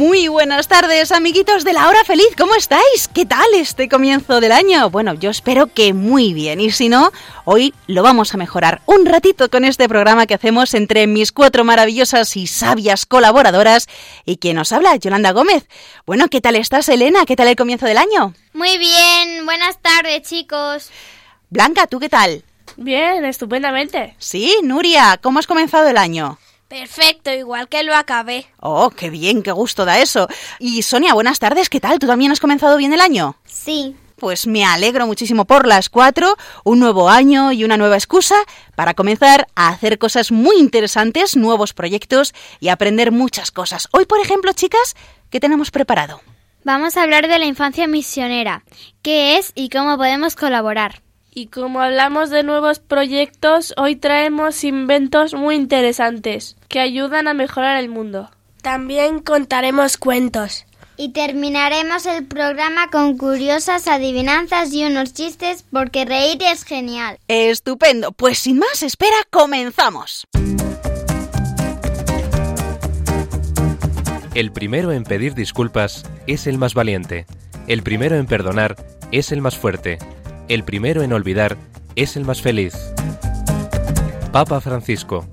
Muy buenas tardes, amiguitos de la hora feliz. ¿Cómo estáis? ¿Qué tal este comienzo del año? Bueno, yo espero que muy bien. Y si no, hoy lo vamos a mejorar un ratito con este programa que hacemos entre mis cuatro maravillosas y sabias colaboradoras. Y quien nos habla, Yolanda Gómez. Bueno, ¿qué tal estás, Elena? ¿Qué tal el comienzo del año? Muy bien. Buenas tardes, chicos. Blanca, ¿tú qué tal? Bien, estupendamente. Sí, Nuria, ¿cómo has comenzado el año? Perfecto, igual que lo acabé. Oh, qué bien, qué gusto da eso. Y Sonia, buenas tardes, ¿qué tal? ¿Tú también has comenzado bien el año? Sí. Pues me alegro muchísimo por las cuatro, un nuevo año y una nueva excusa para comenzar a hacer cosas muy interesantes, nuevos proyectos y aprender muchas cosas. Hoy, por ejemplo, chicas, ¿qué tenemos preparado? Vamos a hablar de la infancia misionera, qué es y cómo podemos colaborar. Y como hablamos de nuevos proyectos, hoy traemos inventos muy interesantes que ayudan a mejorar el mundo. También contaremos cuentos. Y terminaremos el programa con curiosas adivinanzas y unos chistes porque reír es genial. Estupendo. Pues sin más espera, comenzamos. El primero en pedir disculpas es el más valiente. El primero en perdonar es el más fuerte el primero en olvidar es el más feliz. Papa Francisco.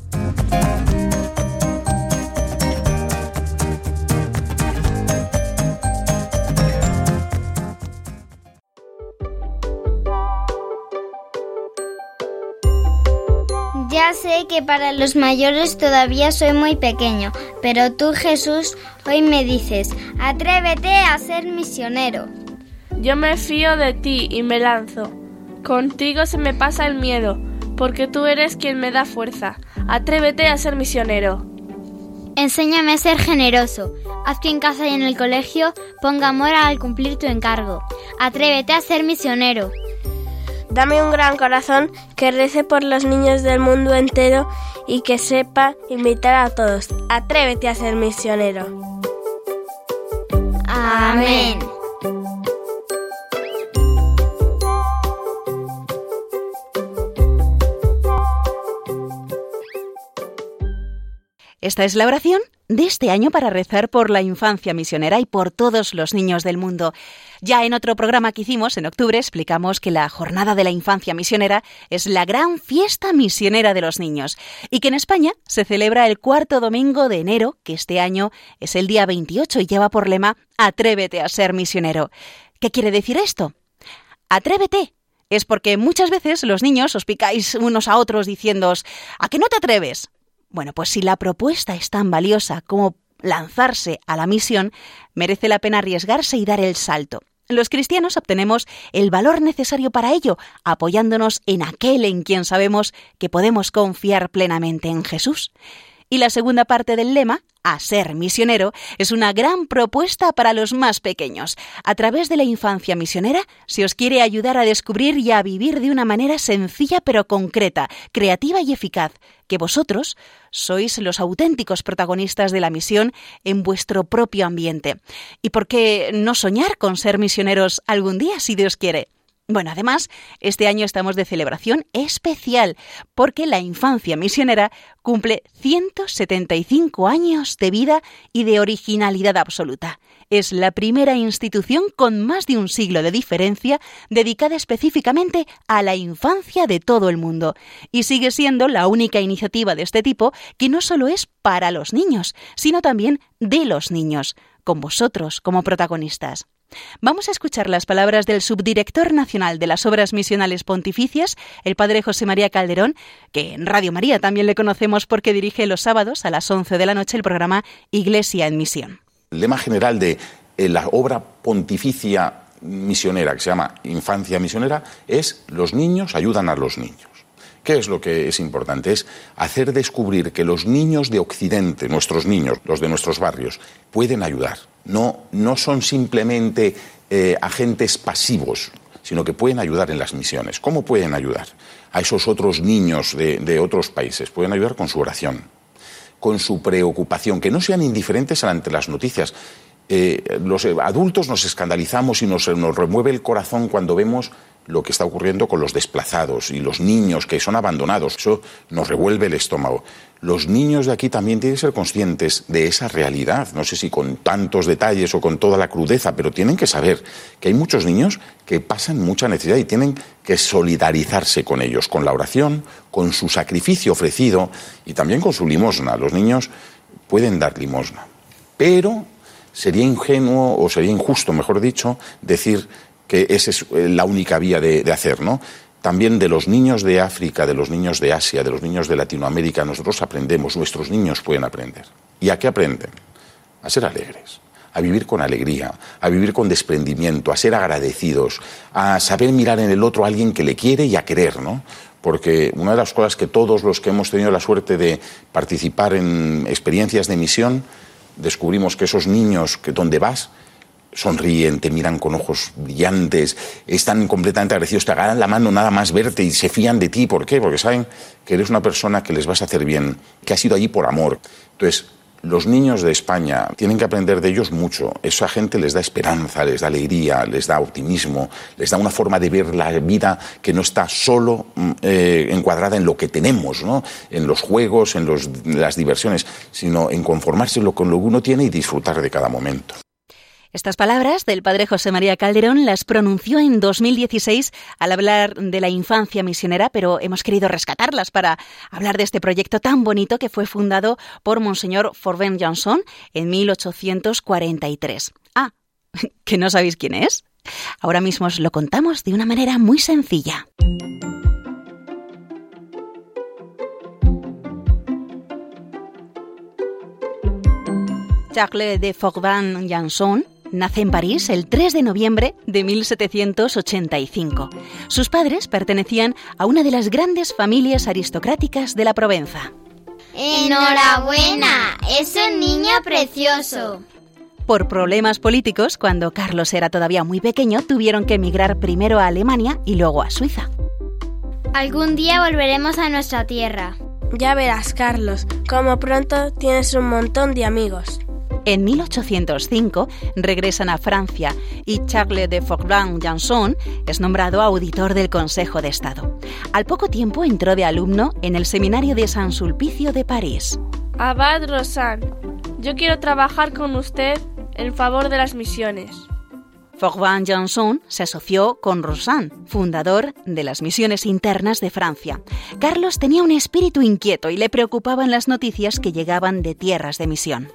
Ya sé que para los mayores todavía soy muy pequeño, pero tú Jesús hoy me dices, atrévete a ser misionero. Yo me fío de ti y me lanzo. Contigo se me pasa el miedo, porque tú eres quien me da fuerza. Atrévete a ser misionero. Enséñame a ser generoso. Haz que en casa y en el colegio ponga amor al cumplir tu encargo. Atrévete a ser misionero. Dame un gran corazón que rece por los niños del mundo entero y que sepa invitar a todos. Atrévete a ser misionero. Amén. Esta es la oración de este año para rezar por la infancia misionera y por todos los niños del mundo. Ya en otro programa que hicimos en octubre explicamos que la Jornada de la Infancia Misionera es la gran fiesta misionera de los niños y que en España se celebra el cuarto domingo de enero, que este año es el día 28 y lleva por lema Atrévete a ser misionero. ¿Qué quiere decir esto? Atrévete es porque muchas veces los niños os picáis unos a otros diciéndoos ¿a qué no te atreves? Bueno, pues si la propuesta es tan valiosa como lanzarse a la misión, merece la pena arriesgarse y dar el salto. Los cristianos obtenemos el valor necesario para ello, apoyándonos en aquel en quien sabemos que podemos confiar plenamente en Jesús. Y la segunda parte del lema, a ser misionero, es una gran propuesta para los más pequeños. A través de la infancia misionera se os quiere ayudar a descubrir y a vivir de una manera sencilla pero concreta, creativa y eficaz, que vosotros sois los auténticos protagonistas de la misión en vuestro propio ambiente. ¿Y por qué no soñar con ser misioneros algún día, si Dios quiere? Bueno, además, este año estamos de celebración especial porque la infancia misionera cumple 175 años de vida y de originalidad absoluta. Es la primera institución con más de un siglo de diferencia dedicada específicamente a la infancia de todo el mundo y sigue siendo la única iniciativa de este tipo que no solo es para los niños, sino también de los niños, con vosotros como protagonistas. Vamos a escuchar las palabras del subdirector nacional de las Obras Misionales Pontificias, el padre José María Calderón, que en Radio María también le conocemos porque dirige los sábados a las 11 de la noche el programa Iglesia en Misión. El lema general de eh, la obra pontificia misionera que se llama Infancia Misionera es los niños ayudan a los niños. ¿Qué es lo que es importante? Es hacer descubrir que los niños de Occidente, nuestros niños, los de nuestros barrios, pueden ayudar. No, no son simplemente eh, agentes pasivos, sino que pueden ayudar en las misiones. ¿Cómo pueden ayudar a esos otros niños de, otros países? Pueden ayudar con su oración, con su preocupación, que no sean indiferentes ante las noticias. Eh, los adultos nos escandalizamos y nos, nos remueve el corazón cuando vemos lo que está ocurriendo con los desplazados y los niños que son abandonados. Eso nos revuelve el estómago. Los niños de aquí también tienen que ser conscientes de esa realidad. No sé si con tantos detalles o con toda la crudeza, pero tienen que saber que hay muchos niños que pasan mucha necesidad y tienen que solidarizarse con ellos, con la oración, con su sacrificio ofrecido y también con su limosna. Los niños pueden dar limosna. Pero sería ingenuo o sería injusto, mejor dicho, decir que esa es eh, la única vía de, hacer, ¿no? También de los niños de África, de los niños de Asia, de los niños de Latinoamérica, nosotros aprendemos, nuestros niños pueden aprender. ¿Y a qué aprenden? A ser alegres, a vivir con alegría, a vivir con desprendimiento, a ser agradecidos, a saber mirar en el otro a alguien que le quiere y a querer, ¿no? Porque una de las cosas que todos los que hemos tenido la suerte de participar en experiencias de misión, descubrimos que esos niños que donde vas sonríen, te miran con ojos brillantes, están completamente agradecidos, te agarran la mano nada más verte y se fían de ti. ¿Por qué? Porque saben que eres una persona que les vas a hacer bien, que has ido allí por amor. Entonces, los niños de España tienen que aprender de ellos mucho. Esa gente les da esperanza, les da alegría, les da optimismo, les da una forma de ver la vida que no está solo mm, eh, encuadrada en lo que tenemos, ¿no? en los juegos, en, en las diversiones, sino en conformarse con lo que uno tiene y disfrutar de cada momento. Estas palabras del padre José María Calderón las pronunció en 2016 al hablar de la infancia misionera, pero hemos querido rescatarlas para hablar de este proyecto tan bonito que fue fundado por Monseñor Forben Johnson en 1843. Ah, ¿que no sabéis quién es? Ahora mismo os lo contamos de una manera muy sencilla. Charles de Forban Janson Nace en París el 3 de noviembre de 1785. Sus padres pertenecían a una de las grandes familias aristocráticas de la Provenza. ¡Enhorabuena! Es un niño precioso. Por problemas políticos, cuando Carlos era todavía muy pequeño, tuvieron que emigrar primero a Alemania y luego a Suiza. Algún día volveremos a nuestra tierra. Ya verás, Carlos, como pronto tienes un montón de amigos. En 1805 regresan a Francia y Charles de Foucault-Janson es nombrado auditor del Consejo de Estado. Al poco tiempo entró de alumno en el Seminario de San Sulpicio de París. Abad Rosan, yo quiero trabajar con usted en favor de las misiones. Foucault Janson se asoció con Rosan, fundador de las misiones internas de Francia. Carlos tenía un espíritu inquieto y le preocupaban las noticias que llegaban de tierras de misión.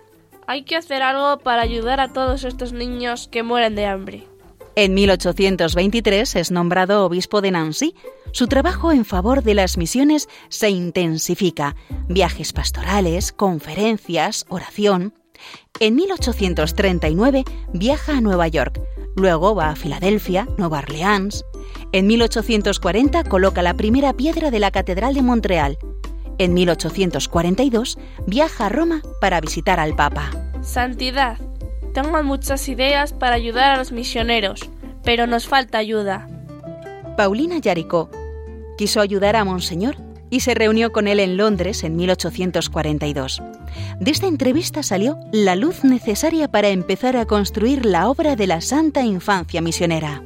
Hay que hacer algo para ayudar a todos estos niños que mueren de hambre. En 1823 es nombrado obispo de Nancy. Su trabajo en favor de las misiones se intensifica. Viajes pastorales, conferencias, oración. En 1839 viaja a Nueva York, luego va a Filadelfia, Nueva Orleans. En 1840 coloca la primera piedra de la Catedral de Montreal en 1842 viaja a Roma para visitar al Papa. Santidad, tengo muchas ideas para ayudar a los misioneros, pero nos falta ayuda. Paulina Yaricó quiso ayudar a Monseñor y se reunió con él en Londres en 1842. De esta entrevista salió la luz necesaria para empezar a construir la obra de la Santa Infancia Misionera.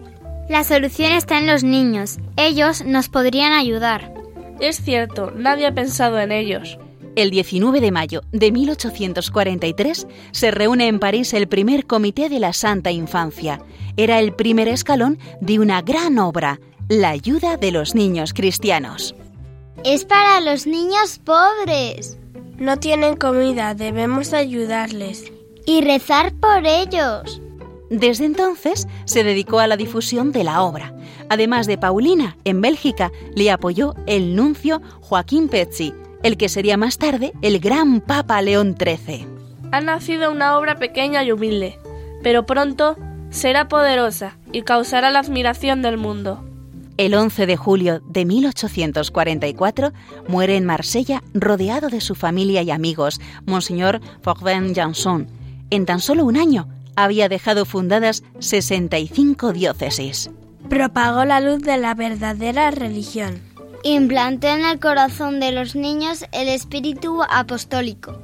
La solución está en los niños. Ellos nos podrían ayudar. Es cierto, nadie ha pensado en ellos. El 19 de mayo de 1843 se reúne en París el primer comité de la Santa Infancia. Era el primer escalón de una gran obra, la ayuda de los niños cristianos. Es para los niños pobres. No tienen comida, debemos ayudarles. Y rezar por ellos. Desde entonces se dedicó a la difusión de la obra. Además de Paulina, en Bélgica le apoyó el nuncio Joaquín Pezzi, el que sería más tarde el gran Papa León XIII. Ha nacido una obra pequeña y humilde, pero pronto será poderosa y causará la admiración del mundo. El 11 de julio de 1844 muere en Marsella rodeado de su familia y amigos, Monseñor Forvin Janson. En tan solo un año había dejado fundadas 65 diócesis. Propagó la luz de la verdadera religión. Implantó en el corazón de los niños el espíritu apostólico.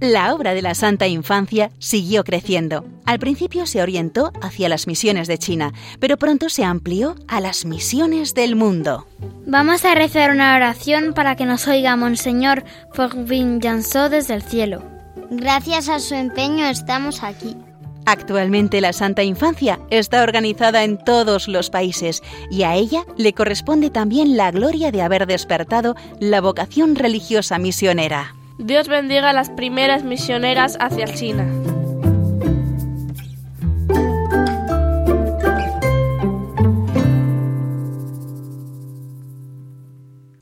La obra de la Santa Infancia siguió creciendo. Al principio se orientó hacia las misiones de China, pero pronto se amplió a las misiones del mundo. Vamos a rezar una oración para que nos oiga Monseñor Forvin Jansó desde el cielo. Gracias a su empeño estamos aquí. Actualmente la Santa Infancia está organizada en todos los países y a ella le corresponde también la gloria de haber despertado la vocación religiosa misionera. Dios bendiga a las primeras misioneras hacia China.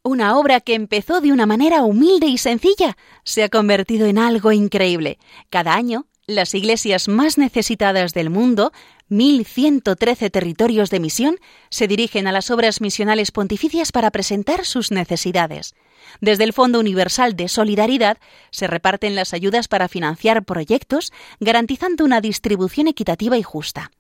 Una obra que empezó de una manera humilde y sencilla se ha convertido en algo increíble. Cada año, las iglesias más necesitadas del mundo 1.113 territorios de misión se dirigen a las obras misionales pontificias para presentar sus necesidades. Desde el Fondo Universal de Solidaridad se reparten las ayudas para financiar proyectos, garantizando una distribución equitativa y justa.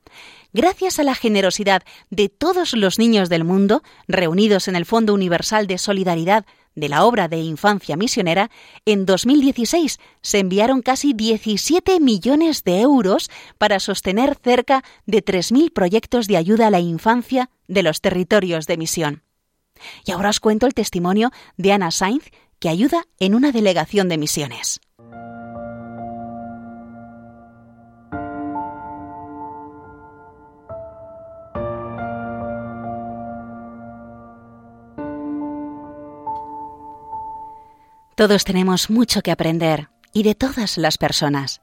Gracias a la generosidad de todos los niños del mundo, reunidos en el Fondo Universal de Solidaridad de la obra de infancia misionera, en 2016 se enviaron casi 17 millones de euros para sostener cerca de 3.000 proyectos de ayuda a la infancia de los territorios de misión. Y ahora os cuento el testimonio de Ana Sainz, que ayuda en una delegación de misiones. Todos tenemos mucho que aprender, y de todas las personas.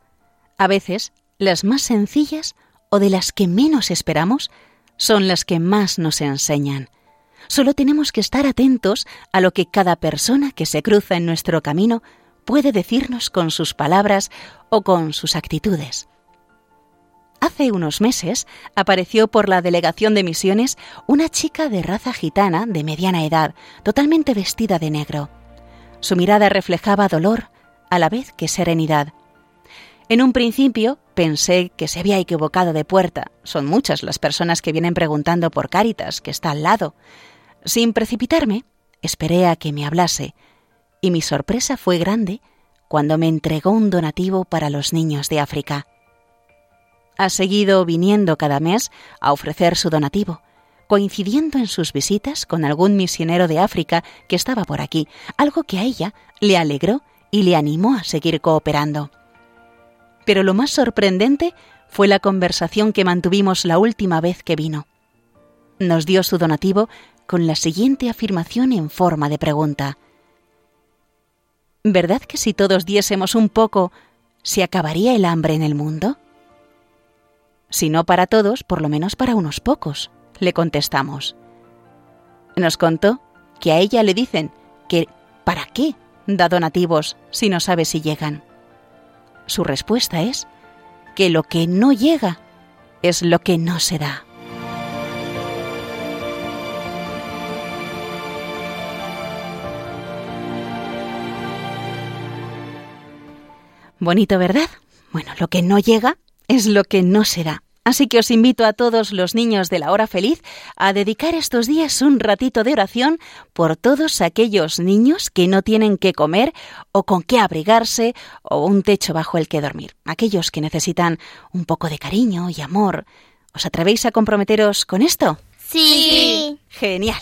A veces, las más sencillas o de las que menos esperamos son las que más nos enseñan. Solo tenemos que estar atentos a lo que cada persona que se cruza en nuestro camino puede decirnos con sus palabras o con sus actitudes. Hace unos meses apareció por la delegación de misiones una chica de raza gitana de mediana edad, totalmente vestida de negro. Su mirada reflejaba dolor a la vez que serenidad. En un principio pensé que se había equivocado de puerta. Son muchas las personas que vienen preguntando por Cáritas, que está al lado. Sin precipitarme, esperé a que me hablase, y mi sorpresa fue grande cuando me entregó un donativo para los niños de África. Ha seguido viniendo cada mes a ofrecer su donativo, coincidiendo en sus visitas con algún misionero de África que estaba por aquí, algo que a ella le alegró y le animó a seguir cooperando. Pero lo más sorprendente fue la conversación que mantuvimos la última vez que vino. Nos dio su donativo con la siguiente afirmación en forma de pregunta. ¿Verdad que si todos diésemos un poco, se acabaría el hambre en el mundo? Si no para todos, por lo menos para unos pocos le contestamos. Nos contó que a ella le dicen que ¿para qué da donativos si no sabe si llegan? Su respuesta es que lo que no llega es lo que no se da. Bonito, ¿verdad? Bueno, lo que no llega es lo que no se da. Así que os invito a todos los niños de la hora feliz a dedicar estos días un ratito de oración por todos aquellos niños que no tienen qué comer o con qué abrigarse o un techo bajo el que dormir, aquellos que necesitan un poco de cariño y amor. ¿Os atrevéis a comprometeros con esto? Sí. Genial.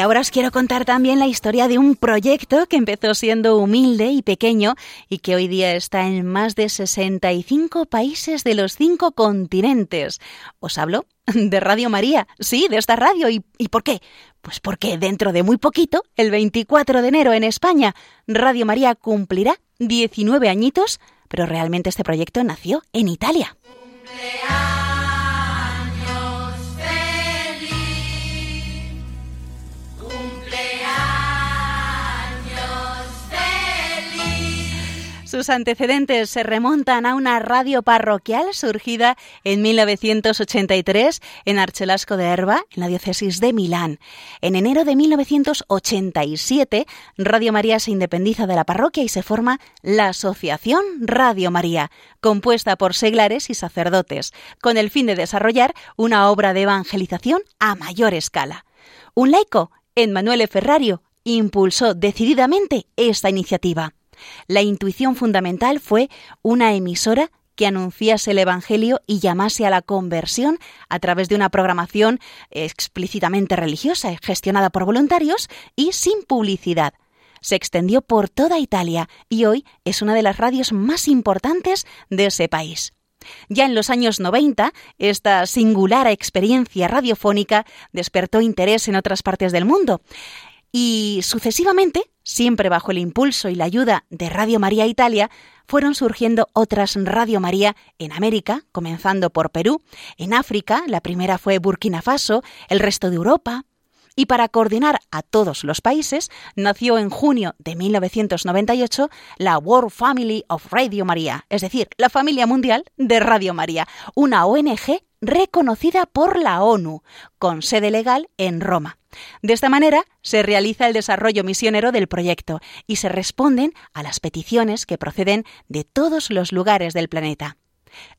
Y ahora os quiero contar también la historia de un proyecto que empezó siendo humilde y pequeño y que hoy día está en más de 65 países de los cinco continentes. Os hablo de Radio María, sí, de esta radio. ¿Y, ¿Y por qué? Pues porque dentro de muy poquito, el 24 de enero en España, Radio María cumplirá 19 añitos, pero realmente este proyecto nació en Italia. Sus antecedentes se remontan a una radio parroquial surgida en 1983 en Archelasco de Herba, en la diócesis de Milán. En enero de 1987, Radio María se independiza de la parroquia y se forma la Asociación Radio María, compuesta por seglares y sacerdotes, con el fin de desarrollar una obra de evangelización a mayor escala. Un laico, Emmanuel Ferrario, impulsó decididamente esta iniciativa. La intuición fundamental fue una emisora que anunciase el Evangelio y llamase a la conversión a través de una programación explícitamente religiosa, gestionada por voluntarios y sin publicidad. Se extendió por toda Italia y hoy es una de las radios más importantes de ese país. Ya en los años 90, esta singular experiencia radiofónica despertó interés en otras partes del mundo y sucesivamente Siempre bajo el impulso y la ayuda de Radio María Italia, fueron surgiendo otras Radio María en América, comenzando por Perú, en África, la primera fue Burkina Faso, el resto de Europa, y para coordinar a todos los países, nació en junio de 1998 la World Family of Radio María, es decir, la familia mundial de Radio María, una ONG reconocida por la ONU, con sede legal en Roma. De esta manera se realiza el desarrollo misionero del proyecto y se responden a las peticiones que proceden de todos los lugares del planeta.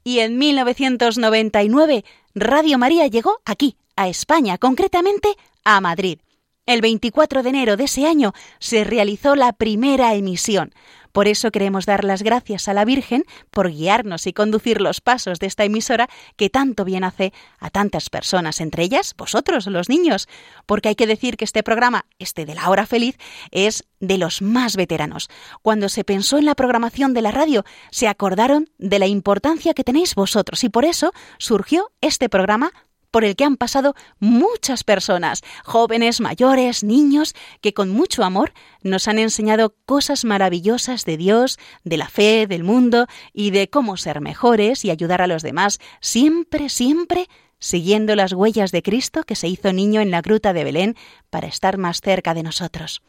Y en 1999 Radio María llegó aquí, a España, concretamente a Madrid. El 24 de enero de ese año se realizó la primera emisión. Por eso queremos dar las gracias a la Virgen por guiarnos y conducir los pasos de esta emisora que tanto bien hace a tantas personas, entre ellas vosotros, los niños. Porque hay que decir que este programa, este de la hora feliz, es de los más veteranos. Cuando se pensó en la programación de la radio, se acordaron de la importancia que tenéis vosotros y por eso surgió este programa por el que han pasado muchas personas, jóvenes, mayores, niños, que con mucho amor nos han enseñado cosas maravillosas de Dios, de la fe, del mundo y de cómo ser mejores y ayudar a los demás, siempre, siempre siguiendo las huellas de Cristo que se hizo niño en la gruta de Belén para estar más cerca de nosotros.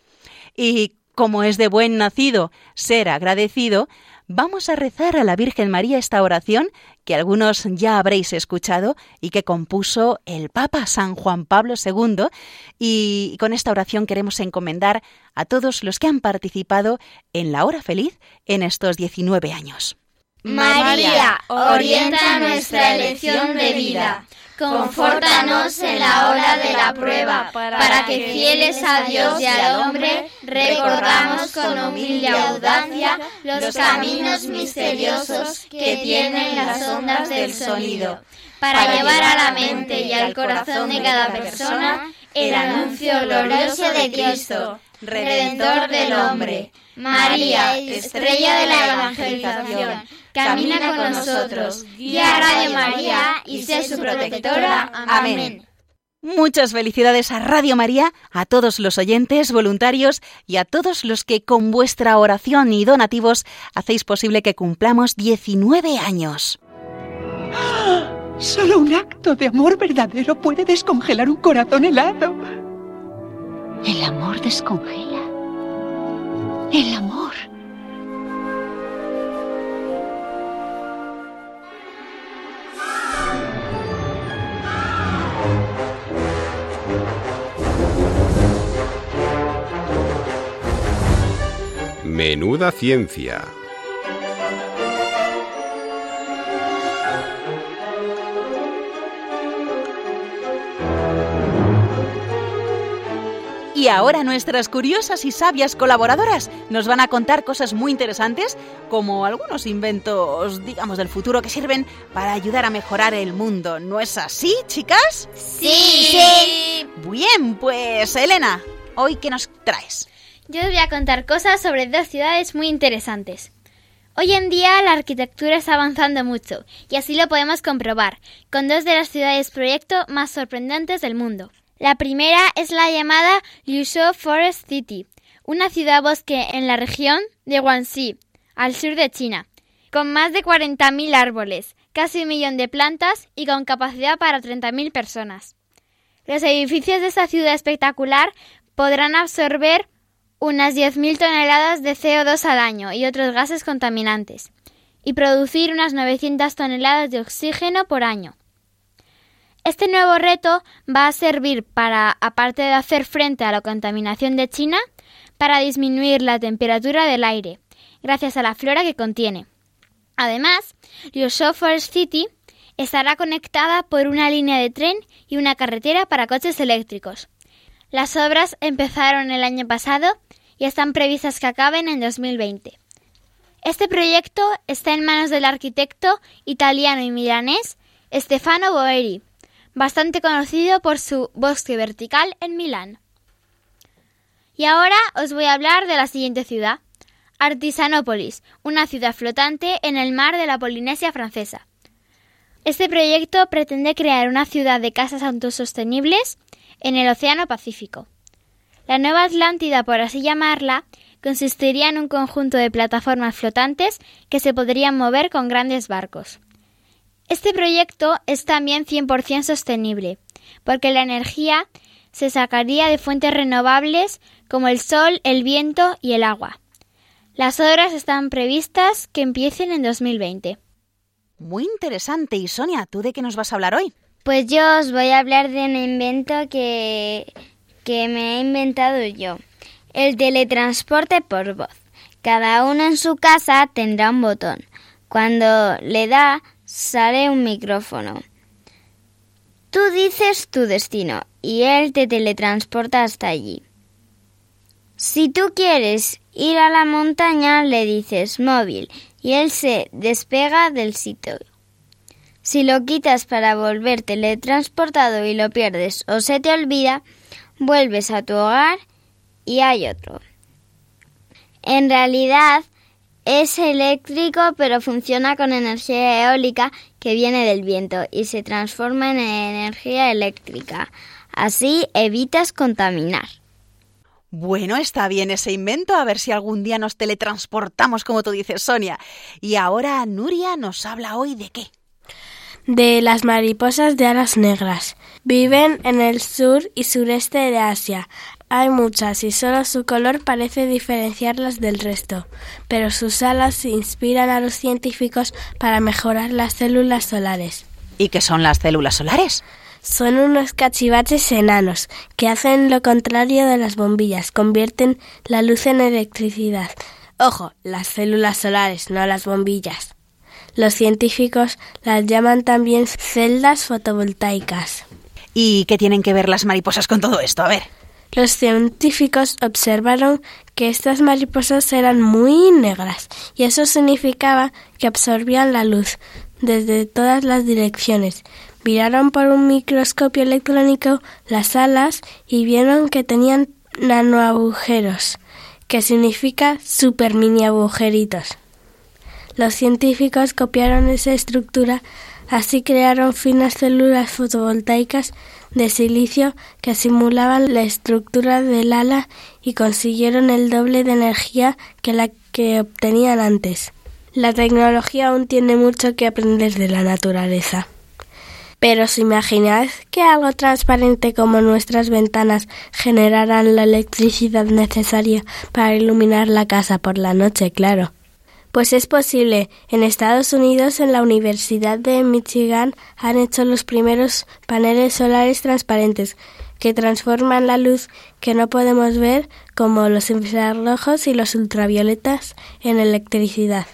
Y como es de buen nacido ser agradecido, vamos a rezar a la Virgen María esta oración que algunos ya habréis escuchado y que compuso el Papa San Juan Pablo II y con esta oración queremos encomendar a todos los que han participado en la hora feliz en estos 19 años. María, orienta nuestra elección de vida. Confórtanos en la hora de la prueba, para que fieles a Dios y al hombre, recorramos con humilde audacia los caminos misteriosos que tienen las ondas del sonido, para llevar a la mente y al corazón de cada persona el anuncio glorioso de Cristo, Redentor del hombre. María, estrella de la evangelización, camina con nosotros, guía a Radio María y sé su protectora. Amén. Muchas felicidades a Radio María, a todos los oyentes, voluntarios y a todos los que con vuestra oración y donativos hacéis posible que cumplamos 19 años. Solo un acto de amor verdadero puede descongelar un corazón helado. El amor descongela. El amor. Menuda ciencia. Y ahora nuestras curiosas y sabias colaboradoras nos van a contar cosas muy interesantes, como algunos inventos, digamos, del futuro que sirven para ayudar a mejorar el mundo. ¿No es así, chicas? Sí. Bien, pues Elena, ¿hoy qué nos traes? Yo os voy a contar cosas sobre dos ciudades muy interesantes. Hoy en día la arquitectura está avanzando mucho y así lo podemos comprobar con dos de las ciudades proyecto más sorprendentes del mundo. La primera es la llamada Liuzhou Forest City, una ciudad bosque en la región de Guangxi, al sur de China, con más de 40.000 árboles, casi un millón de plantas y con capacidad para 30.000 personas. Los edificios de esta ciudad espectacular podrán absorber unas 10.000 toneladas de CO2 al año y otros gases contaminantes, y producir unas 900 toneladas de oxígeno por año. Este nuevo reto va a servir para, aparte de hacer frente a la contaminación de China, para disminuir la temperatura del aire, gracias a la flora que contiene. Además, Liuzhou Forest City estará conectada por una línea de tren y una carretera para coches eléctricos. Las obras empezaron el año pasado y están previstas que acaben en 2020. Este proyecto está en manos del arquitecto italiano y milanés Stefano Boeri, bastante conocido por su bosque vertical en Milán. Y ahora os voy a hablar de la siguiente ciudad, Artisanópolis, una ciudad flotante en el mar de la Polinesia francesa. Este proyecto pretende crear una ciudad de casas autosostenibles en el Océano Pacífico. La Nueva Atlántida, por así llamarla, consistiría en un conjunto de plataformas flotantes que se podrían mover con grandes barcos. Este proyecto es también 100% sostenible, porque la energía se sacaría de fuentes renovables como el sol, el viento y el agua. Las obras están previstas que empiecen en 2020. Muy interesante. Y Sonia, ¿tú de qué nos vas a hablar hoy? Pues yo os voy a hablar de un invento que, que me he inventado yo. El teletransporte por voz. Cada uno en su casa tendrá un botón. Cuando le da, sale un micrófono. Tú dices tu destino y él te teletransporta hasta allí. Si tú quieres ir a la montaña, le dices móvil y él se despega del sitio. Si lo quitas para volver teletransportado y lo pierdes o se te olvida, vuelves a tu hogar y hay otro. En realidad es eléctrico pero funciona con energía eólica que viene del viento y se transforma en energía eléctrica. Así evitas contaminar. Bueno, está bien ese invento, a ver si algún día nos teletransportamos como tú dices, Sonia. Y ahora Nuria nos habla hoy de qué de las mariposas de alas negras. Viven en el sur y sureste de Asia. Hay muchas y solo su color parece diferenciarlas del resto, pero sus alas inspiran a los científicos para mejorar las células solares. ¿Y qué son las células solares? Son unos cachivaches enanos que hacen lo contrario de las bombillas, convierten la luz en electricidad. Ojo, las células solares, no las bombillas. Los científicos las llaman también celdas fotovoltaicas. ¿Y qué tienen que ver las mariposas con todo esto? A ver. Los científicos observaron que estas mariposas eran muy negras y eso significaba que absorbían la luz desde todas las direcciones. Miraron por un microscopio electrónico las alas y vieron que tenían nanoagujeros, que significa super mini agujeritos. Los científicos copiaron esa estructura, así crearon finas células fotovoltaicas de silicio que simulaban la estructura del ala y consiguieron el doble de energía que la que obtenían antes. La tecnología aún tiene mucho que aprender de la naturaleza. Pero ¿os imagináis que algo transparente como nuestras ventanas generarán la electricidad necesaria para iluminar la casa por la noche, claro. Pues es posible. En Estados Unidos, en la Universidad de Michigan, han hecho los primeros paneles solares transparentes que transforman la luz que no podemos ver, como los infrarrojos y los ultravioletas, en electricidad.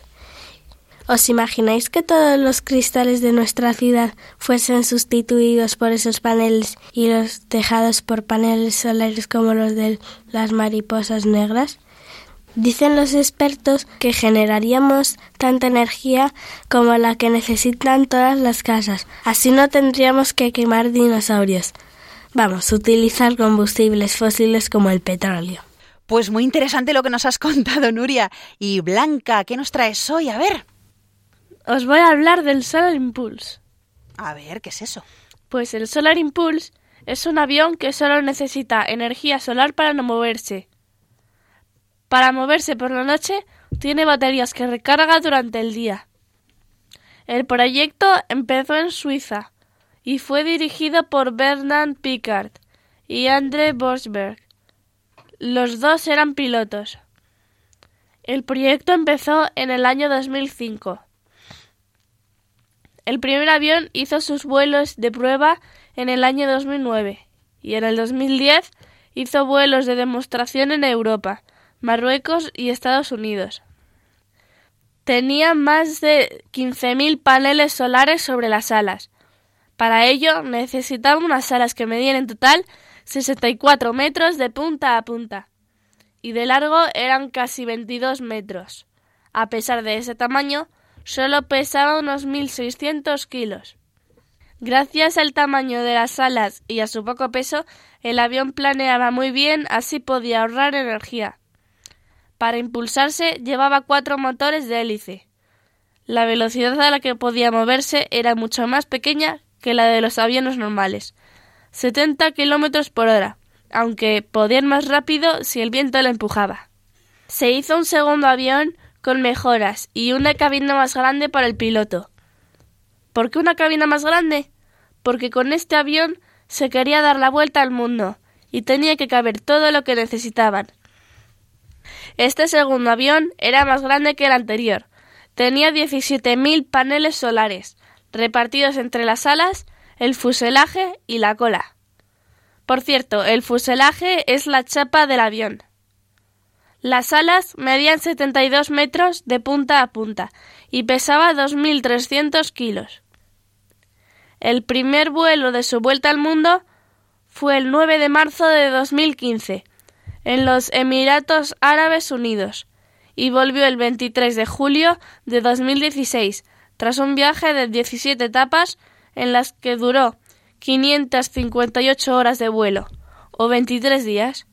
¿Os imagináis que todos los cristales de nuestra ciudad fuesen sustituidos por esos paneles y los tejados por paneles solares como los de las mariposas negras? Dicen los expertos que generaríamos tanta energía como la que necesitan todas las casas. Así no tendríamos que quemar dinosaurios. Vamos, utilizar combustibles fósiles como el petróleo. Pues muy interesante lo que nos has contado, Nuria. Y Blanca, ¿qué nos traes hoy? A ver. Os voy a hablar del Solar Impulse. A ver, ¿qué es eso? Pues el Solar Impulse es un avión que solo necesita energía solar para no moverse. Para moverse por la noche, tiene baterías que recarga durante el día. El proyecto empezó en Suiza y fue dirigido por Bernard Piccard y André Bosberg. Los dos eran pilotos. El proyecto empezó en el año 2005. El primer avión hizo sus vuelos de prueba en el año 2009 y en el 2010 hizo vuelos de demostración en Europa, Marruecos y Estados Unidos. Tenía más de 15.000 paneles solares sobre las alas. Para ello necesitaba unas alas que medían en total 64 metros de punta a punta y de largo eran casi 22 metros. A pesar de ese tamaño, solo pesaba unos 1.600 kilos. Gracias al tamaño de las alas y a su poco peso, el avión planeaba muy bien, así podía ahorrar energía. Para impulsarse llevaba cuatro motores de hélice. La velocidad a la que podía moverse era mucho más pequeña que la de los aviones normales, 70 kilómetros por hora, aunque podían más rápido si el viento lo empujaba. Se hizo un segundo avión con mejoras y una cabina más grande para el piloto. ¿Por qué una cabina más grande? Porque con este avión se quería dar la vuelta al mundo y tenía que caber todo lo que necesitaban, este segundo avión era más grande que el anterior. Tenía 17.000 paneles solares, repartidos entre las alas, el fuselaje y la cola. Por cierto, el fuselaje es la chapa del avión. Las alas medían 72 metros de punta a punta y pesaba 2.300 kilos. El primer vuelo de su vuelta al mundo fue el 9 de marzo de 2015 en los Emiratos Árabes Unidos y volvió el 23 de julio de 2016 tras un viaje de 17 etapas en las que duró 558 horas de vuelo o 23 días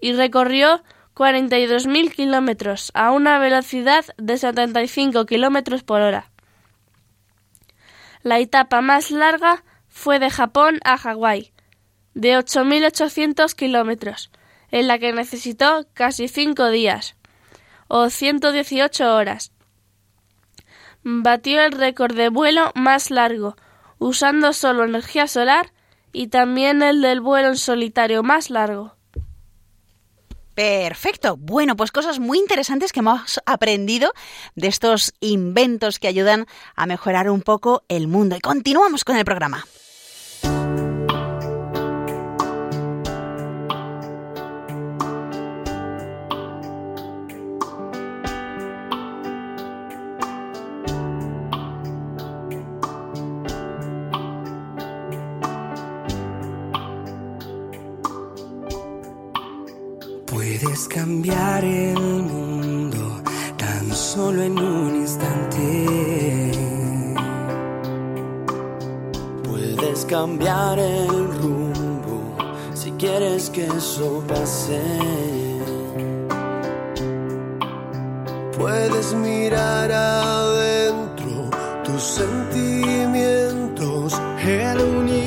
y recorrió 42.000 kilómetros a una velocidad de 75 kilómetros por hora. La etapa más larga fue de Japón a Hawái, de 8.800 kilómetros, en la que necesitó casi cinco días, o 118 horas. Batió el récord de vuelo más largo, usando solo energía solar, y también el del vuelo en solitario más largo. Perfecto. Bueno, pues cosas muy interesantes que hemos aprendido de estos inventos que ayudan a mejorar un poco el mundo. Y continuamos con el programa. Puedes cambiar el mundo tan solo en un instante. Puedes cambiar el rumbo si quieres que eso pase. Puedes mirar adentro tus sentimientos. El universo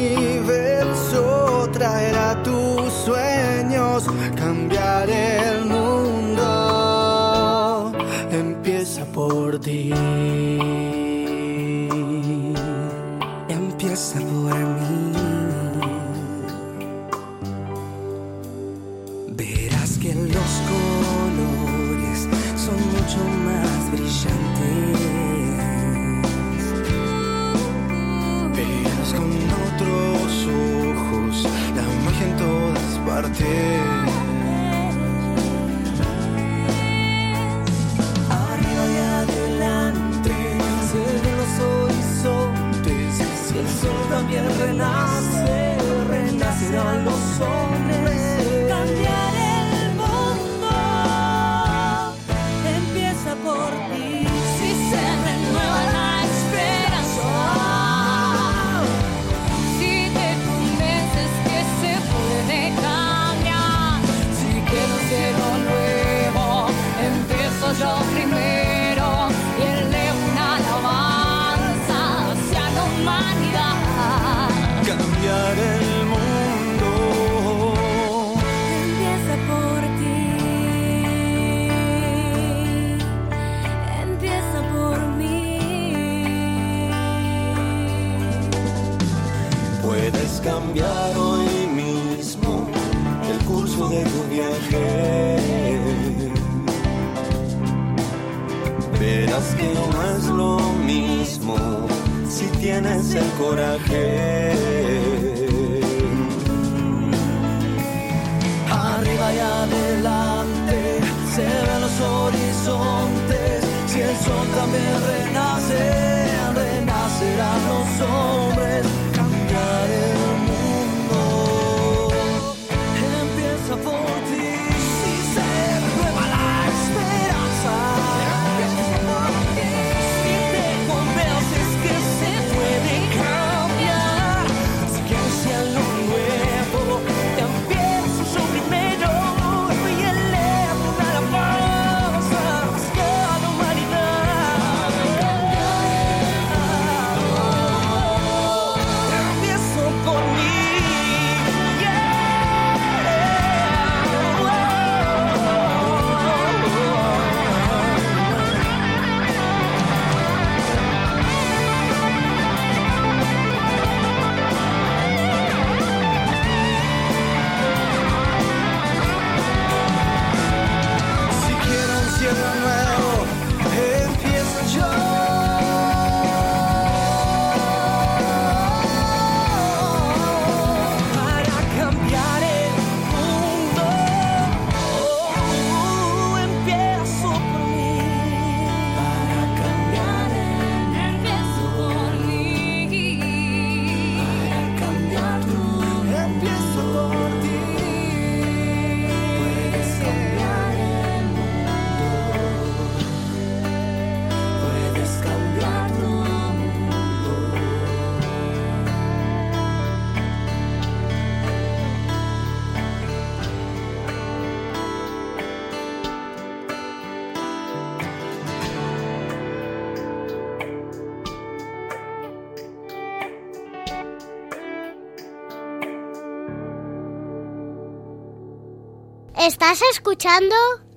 ¿Estás escuchando?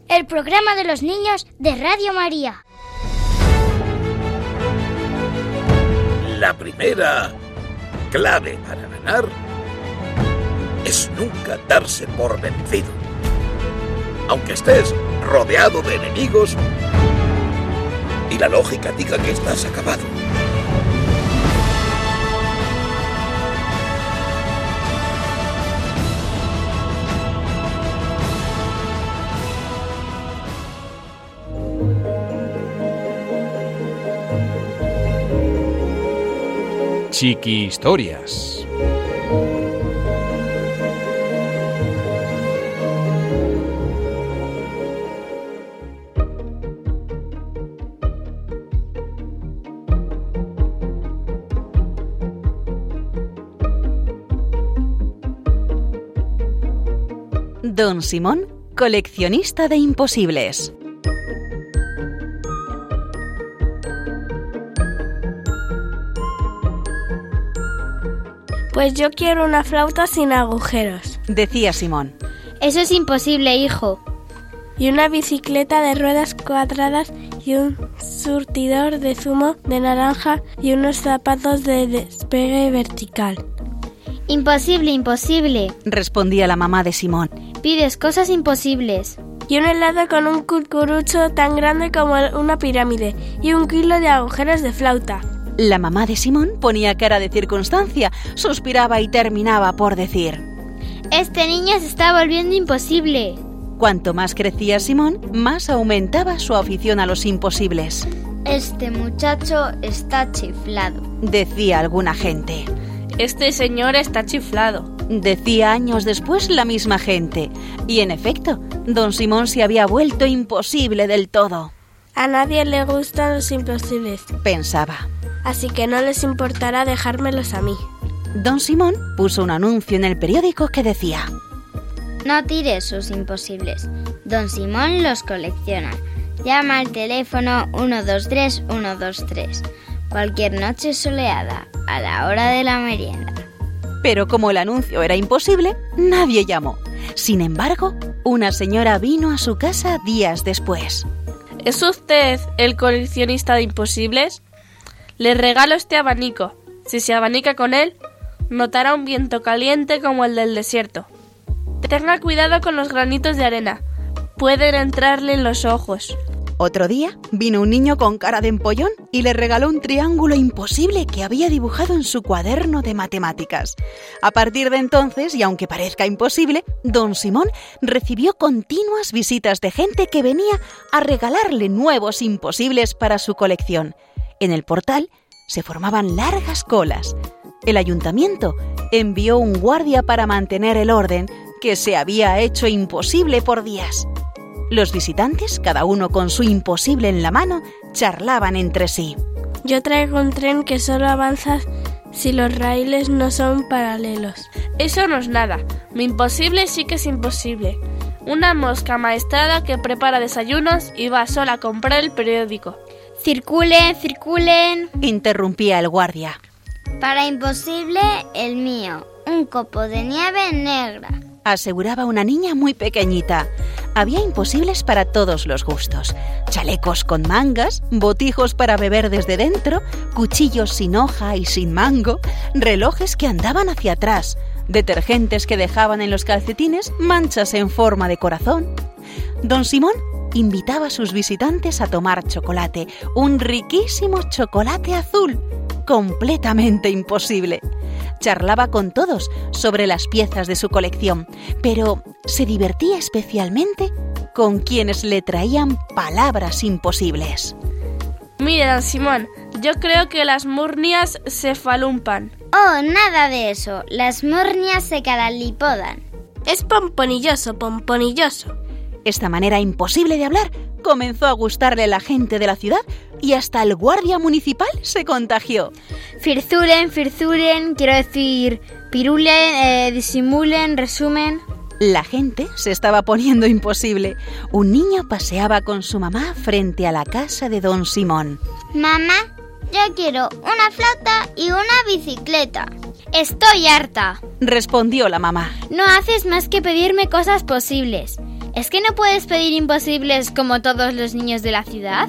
El programa de los niños de Radio María. La primera clave para ganar es nunca darse por vencido. Aunque estés rodeado de enemigos y la lógica diga que estás acabado. Chiqui Historias. Don Simón, coleccionista de imposibles. Pues yo quiero una flauta sin agujeros. Decía Simón. Eso es imposible, hijo. Y una bicicleta de ruedas cuadradas y un surtidor de zumo de naranja y unos zapatos de despegue vertical. Imposible, imposible. Respondía la mamá de Simón. Pides cosas imposibles. Y un helado con un cucurucho tan grande como una pirámide y un kilo de agujeros de flauta. La mamá de Simón ponía cara de circunstancia, suspiraba y terminaba por decir. Este niño se está volviendo imposible. Cuanto más crecía Simón, más aumentaba su afición a los imposibles. Este muchacho está chiflado. Decía alguna gente. Este señor está chiflado. Decía años después la misma gente. Y en efecto, don Simón se había vuelto imposible del todo. A nadie le gustan los imposibles, pensaba. Así que no les importará dejármelos a mí. Don Simón puso un anuncio en el periódico que decía No tires sus imposibles. Don Simón los colecciona. Llama al teléfono 123 123. Cualquier noche soleada, a la hora de la merienda. Pero como el anuncio era imposible, nadie llamó. Sin embargo, una señora vino a su casa días después. ¿Es usted el coleccionista de imposibles? Le regalo este abanico. Si se abanica con él, notará un viento caliente como el del desierto. Tenga cuidado con los granitos de arena. Pueden entrarle en los ojos. Otro día vino un niño con cara de empollón y le regaló un triángulo imposible que había dibujado en su cuaderno de matemáticas. A partir de entonces, y aunque parezca imposible, don Simón recibió continuas visitas de gente que venía a regalarle nuevos imposibles para su colección. En el portal se formaban largas colas. El ayuntamiento envió un guardia para mantener el orden que se había hecho imposible por días. Los visitantes, cada uno con su imposible en la mano, charlaban entre sí. Yo traigo un tren que solo avanza si los raíles no son paralelos. Eso no es nada. Mi imposible sí que es imposible. Una mosca maestrada que prepara desayunos y va sola a comprar el periódico. Circulen, circulen. Interrumpía el guardia. Para imposible, el mío. Un copo de nieve negra. Aseguraba una niña muy pequeñita. Había imposibles para todos los gustos. Chalecos con mangas, botijos para beber desde dentro, cuchillos sin hoja y sin mango, relojes que andaban hacia atrás, detergentes que dejaban en los calcetines manchas en forma de corazón. Don Simón invitaba a sus visitantes a tomar chocolate, un riquísimo chocolate azul, completamente imposible. Charlaba con todos sobre las piezas de su colección, pero se divertía especialmente con quienes le traían palabras imposibles. Mire, don Simón, yo creo que las murnias se falumpan. Oh, nada de eso. Las murnias se caralipodan. Es pomponilloso, pomponilloso. Esta manera imposible de hablar comenzó a gustarle a la gente de la ciudad y hasta el guardia municipal se contagió. Firzulen, firzulen, quiero decir, pirulen, eh, disimulen, resumen. La gente se estaba poniendo imposible. Un niño paseaba con su mamá frente a la casa de don Simón. Mamá, yo quiero una flauta y una bicicleta. Estoy harta, Respondió la mamá. No haces más que pedirme cosas posibles. ¿Es que no puedes pedir imposibles como todos los niños de la ciudad?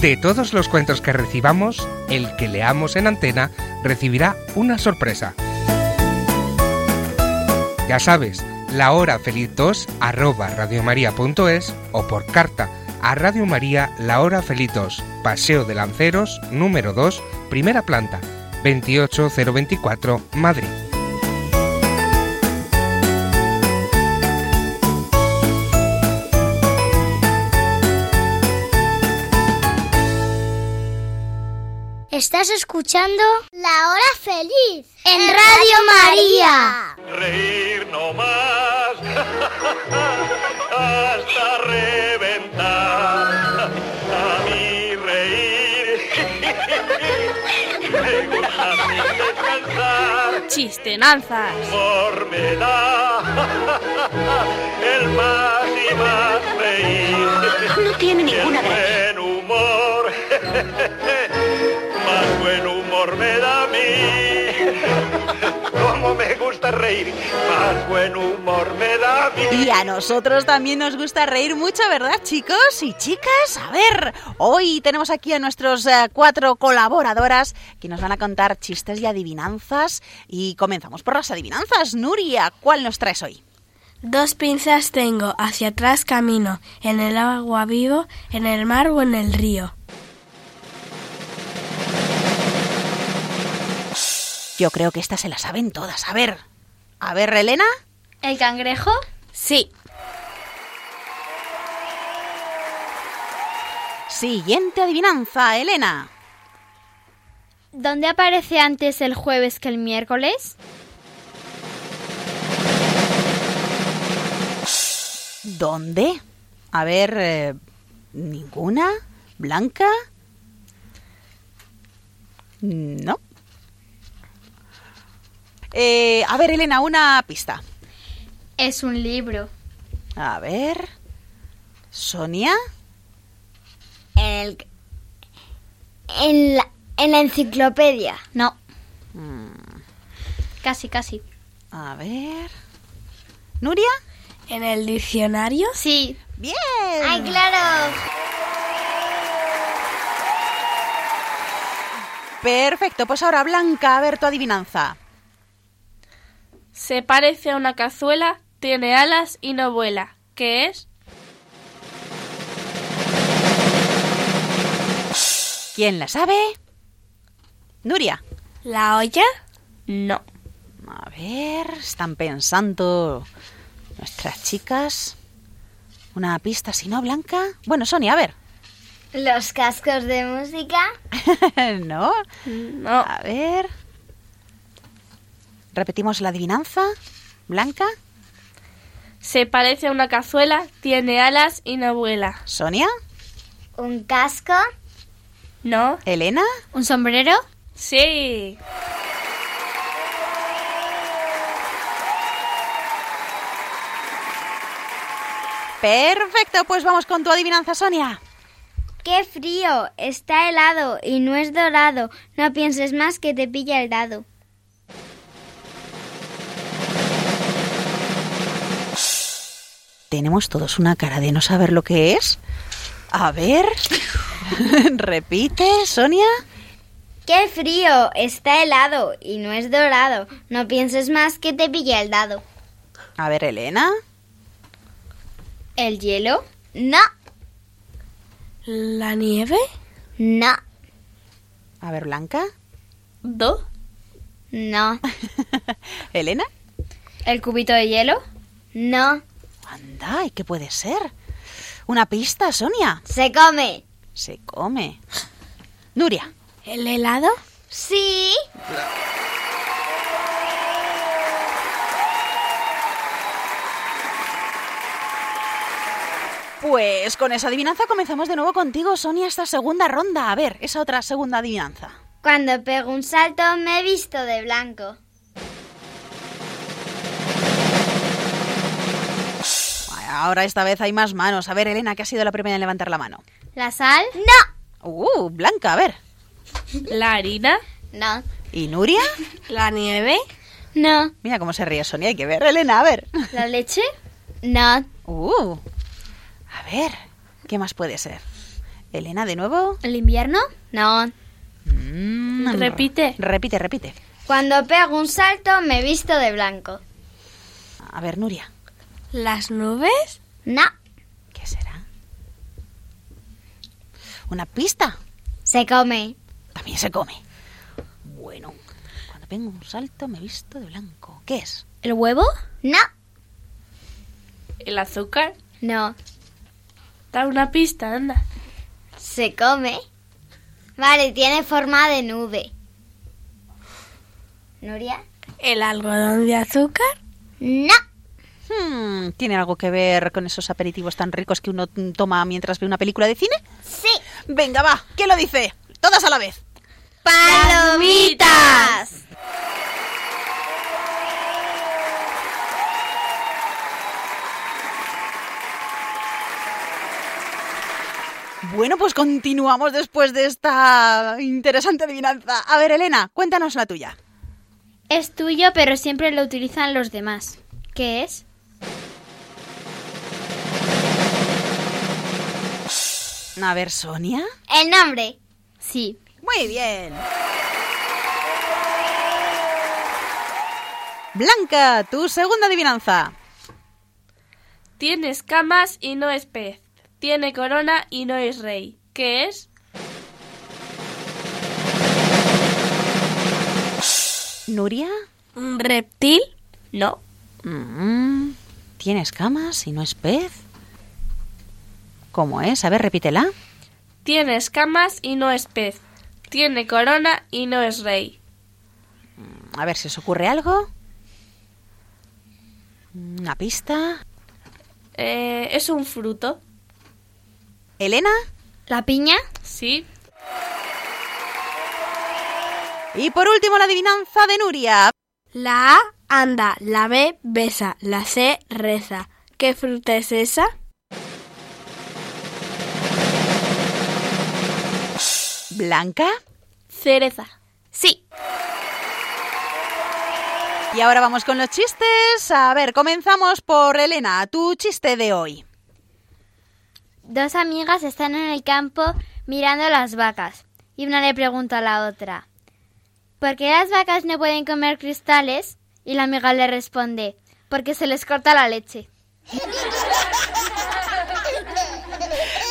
De todos los cuentos que recibamos, el que leamos en antena recibirá una sorpresa. Ya sabes, la hora feliz 2 arroba radiomaria.es o por carta a Radio María La Hora Feliz 2, Paseo de Lanceros, número 2, primera planta, 28024, Madrid. Estás escuchando La Hora Feliz en Radio María. Reír no más hasta reventar. A mí reír me gusta sin descansar. Chistenanzas. Humor me da el más y más reír. No tiene ninguna gracia. Buen humor, me da a mí. Como me gusta reír, más buen humor me da a mí. Y a nosotros también nos gusta reír mucho, ¿verdad, chicos y chicas? A ver, hoy tenemos aquí a nuestros eh, cuatro colaboradoras que nos van a contar chistes y adivinanzas. Y comenzamos por las adivinanzas. Nuria, ¿cuál nos traes hoy? Dos pinzas tengo, hacia atrás camino, en el agua vivo, en el mar o en el río. Yo creo que estas se las saben todas. A ver, a ver, Elena. ¿El cangrejo? Sí. Siguiente adivinanza, Elena. ¿Dónde aparece antes el jueves que el miércoles? ¿Dónde? A ver, eh, ¿ninguna? ¿Blanca? No. Eh, a ver, Elena, una pista. Es un libro. A ver. Sonia. El, en, la, en la enciclopedia. No, Mm, casi, casi. A ver. ¿Nuria? ¿En el diccionario? Sí. Bien. ¡Ay, claro! Perfecto, pues ahora Blanca, a ver tu adivinanza. Se parece a una cazuela, tiene alas y no vuela. ¿Qué es? ¿Quién la sabe? Nuria. ¿La olla? No. A ver, están pensando nuestras chicas. Una pista, si no, Blanca. Bueno, Sonia, a ver. Los cascos de música. ¿No? No. A ver. Repetimos la adivinanza. Blanca. Se parece a una cazuela, tiene alas y no vuela. Sonia. Un casco. ¿No? Elena. ¿Un sombrero? Sí. Perfecto, pues vamos con tu adivinanza, Sonia. ¡Qué frío! Está helado y no es dorado. No pienses más que te pilla el dado. Tenemos todos una cara de no saber lo que es. A ver. Repite, Sonia. ¡Qué frío! Está helado y no es dorado. No pienses más que te pilla el dado. A ver, Elena. ¿El hielo? No. ¿La nieve? No. A ver, Blanca. ¿Do? No. ¿Elena? ¿El cubito de hielo? No. Anda, ¿y qué puede ser? Una pista, Sonia. Se come. Se come. Nuria. ¿El helado? Sí. Pues con esa adivinanza comenzamos de nuevo contigo, Sonia, esta segunda ronda. A ver, esa otra segunda adivinanza. Cuando pego un salto me he visto de blanco. Ahora esta vez hay más manos. A ver, Elena, que ha sido la primera en levantar la mano. ¿La sal? No. Uh, Blanca, a ver. ¿La harina? No. ¿Y Nuria? ¿La nieve? No. Mira cómo se ríe Sonia, hay que ver, Elena, a ver. ¿La leche? No. Uh, a ver, ¿qué más puede ser? Elena, de nuevo. ¿El invierno? No. Mm, Repite. Repite, repite. Cuando pego un salto me he visto de blanco. A ver, Nuria. ¿Las nubes? No. ¿Qué será? ¿Una pista? Se come. También se come. Bueno, cuando pego un salto me he visto de blanco. ¿Qué es? ¿El huevo? No. ¿El azúcar? No. Da una pista, anda. Se come. Vale, tiene forma de nube. ¿Nuria? ¿El algodón de azúcar? No. Hmm, ¿Tiene algo que ver con esos aperitivos tan ricos que uno toma mientras ve una película de cine? Sí. Venga, va, ¿quién lo dice? Todas a la vez. ¡Palomitas! Bueno, pues continuamos después de esta interesante adivinanza. A ver, Elena, cuéntanos la tuya. Es tuyo, pero siempre lo utilizan los demás. ¿Qué es? A ver, Sonia. El nombre. Sí. Muy bien. Blanca, tu segunda adivinanza. Tiene escamas y no es pez. Tiene corona y no es rey. ¿Qué es? Nuria. ¿Un reptil? No. Mm, ¿Tiene escamas y no es pez? ¿Cómo es? A ver, repítela. Tiene escamas y no es pez. Tiene corona y no es rey. A ver si os ocurre algo. Una pista. Eh, es un fruto. Elena. ¿La piña? Sí. Y por último la adivinanza de Nuria. La A anda, la B besa, la C reza. ¿Qué fruta es esa? Blanca. Cereza. Sí. Y ahora vamos con los chistes. A ver, comenzamos por Elena, tu chiste de hoy. Dos amigas están en el campo mirando las vacas y una le pregunta a la otra, ¿por qué las vacas no pueden comer cristales? Y la amiga le responde, porque se les corta la leche.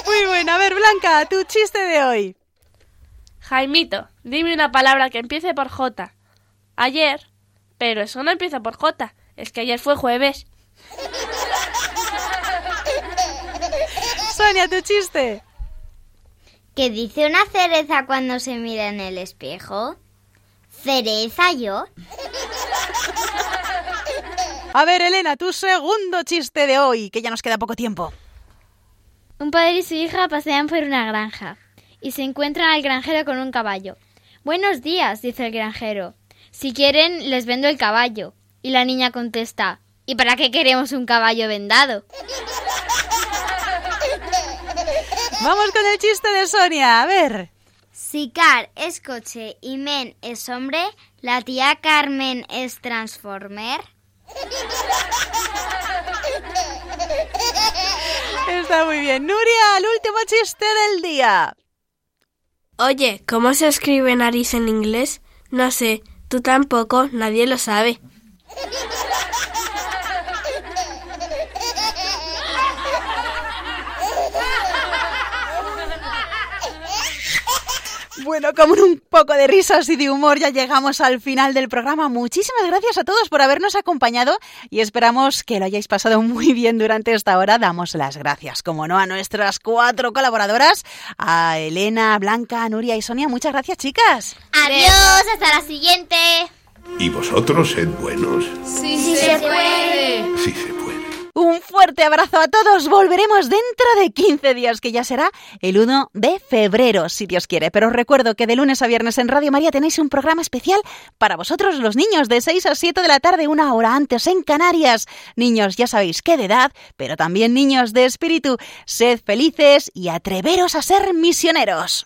Muy bueno, a ver, Blanca, tu chiste de hoy. Jaimito, dime una palabra que empiece por J. Ayer. Pero eso no empieza por J. Es que ayer fue jueves. Sonia, tu chiste. ¿Qué dice una cereza cuando se mira en el espejo? ¿Cereza yo? A ver, Elena, tu segundo chiste de hoy, que ya nos queda poco tiempo. Un padre y su hija pasean por una granja y se encuentran al granjero con un caballo. Buenos días, dice el granjero. Si quieren, les vendo el caballo. Y la niña contesta, ¿y para qué queremos un caballo vendado? Vamos con el chiste de Sonia, a ver. Si Car es coche y Men es hombre, ¿la tía Carmen es Transformer? Está muy bien. Nuria, el último chiste del día. Oye, ¿cómo se escribe nariz en inglés? No sé, tú tampoco, nadie lo sabe. Bueno, como un poco de risas y de humor ya llegamos al final del programa. Muchísimas gracias a todos por habernos acompañado y esperamos que lo hayáis pasado muy bien durante esta hora. Damos las gracias, como no, a nuestras cuatro colaboradoras, a Elena, Blanca, Nuria y Sonia. Muchas gracias, chicas. Adiós, hasta la siguiente. ¿Y vosotros sed buenos? Sí, sí se puede. Sí se puede. Un fuerte abrazo a todos. Volveremos dentro de 15 días, que ya será el 1 de febrero, si Dios quiere. Pero os recuerdo que de lunes a viernes en Radio María tenéis un programa especial para vosotros los niños, de 6 a 7 de la tarde, una hora antes en Canarias. Niños, ya sabéis qué de edad, pero también niños de espíritu. Sed felices y atreveros a ser misioneros.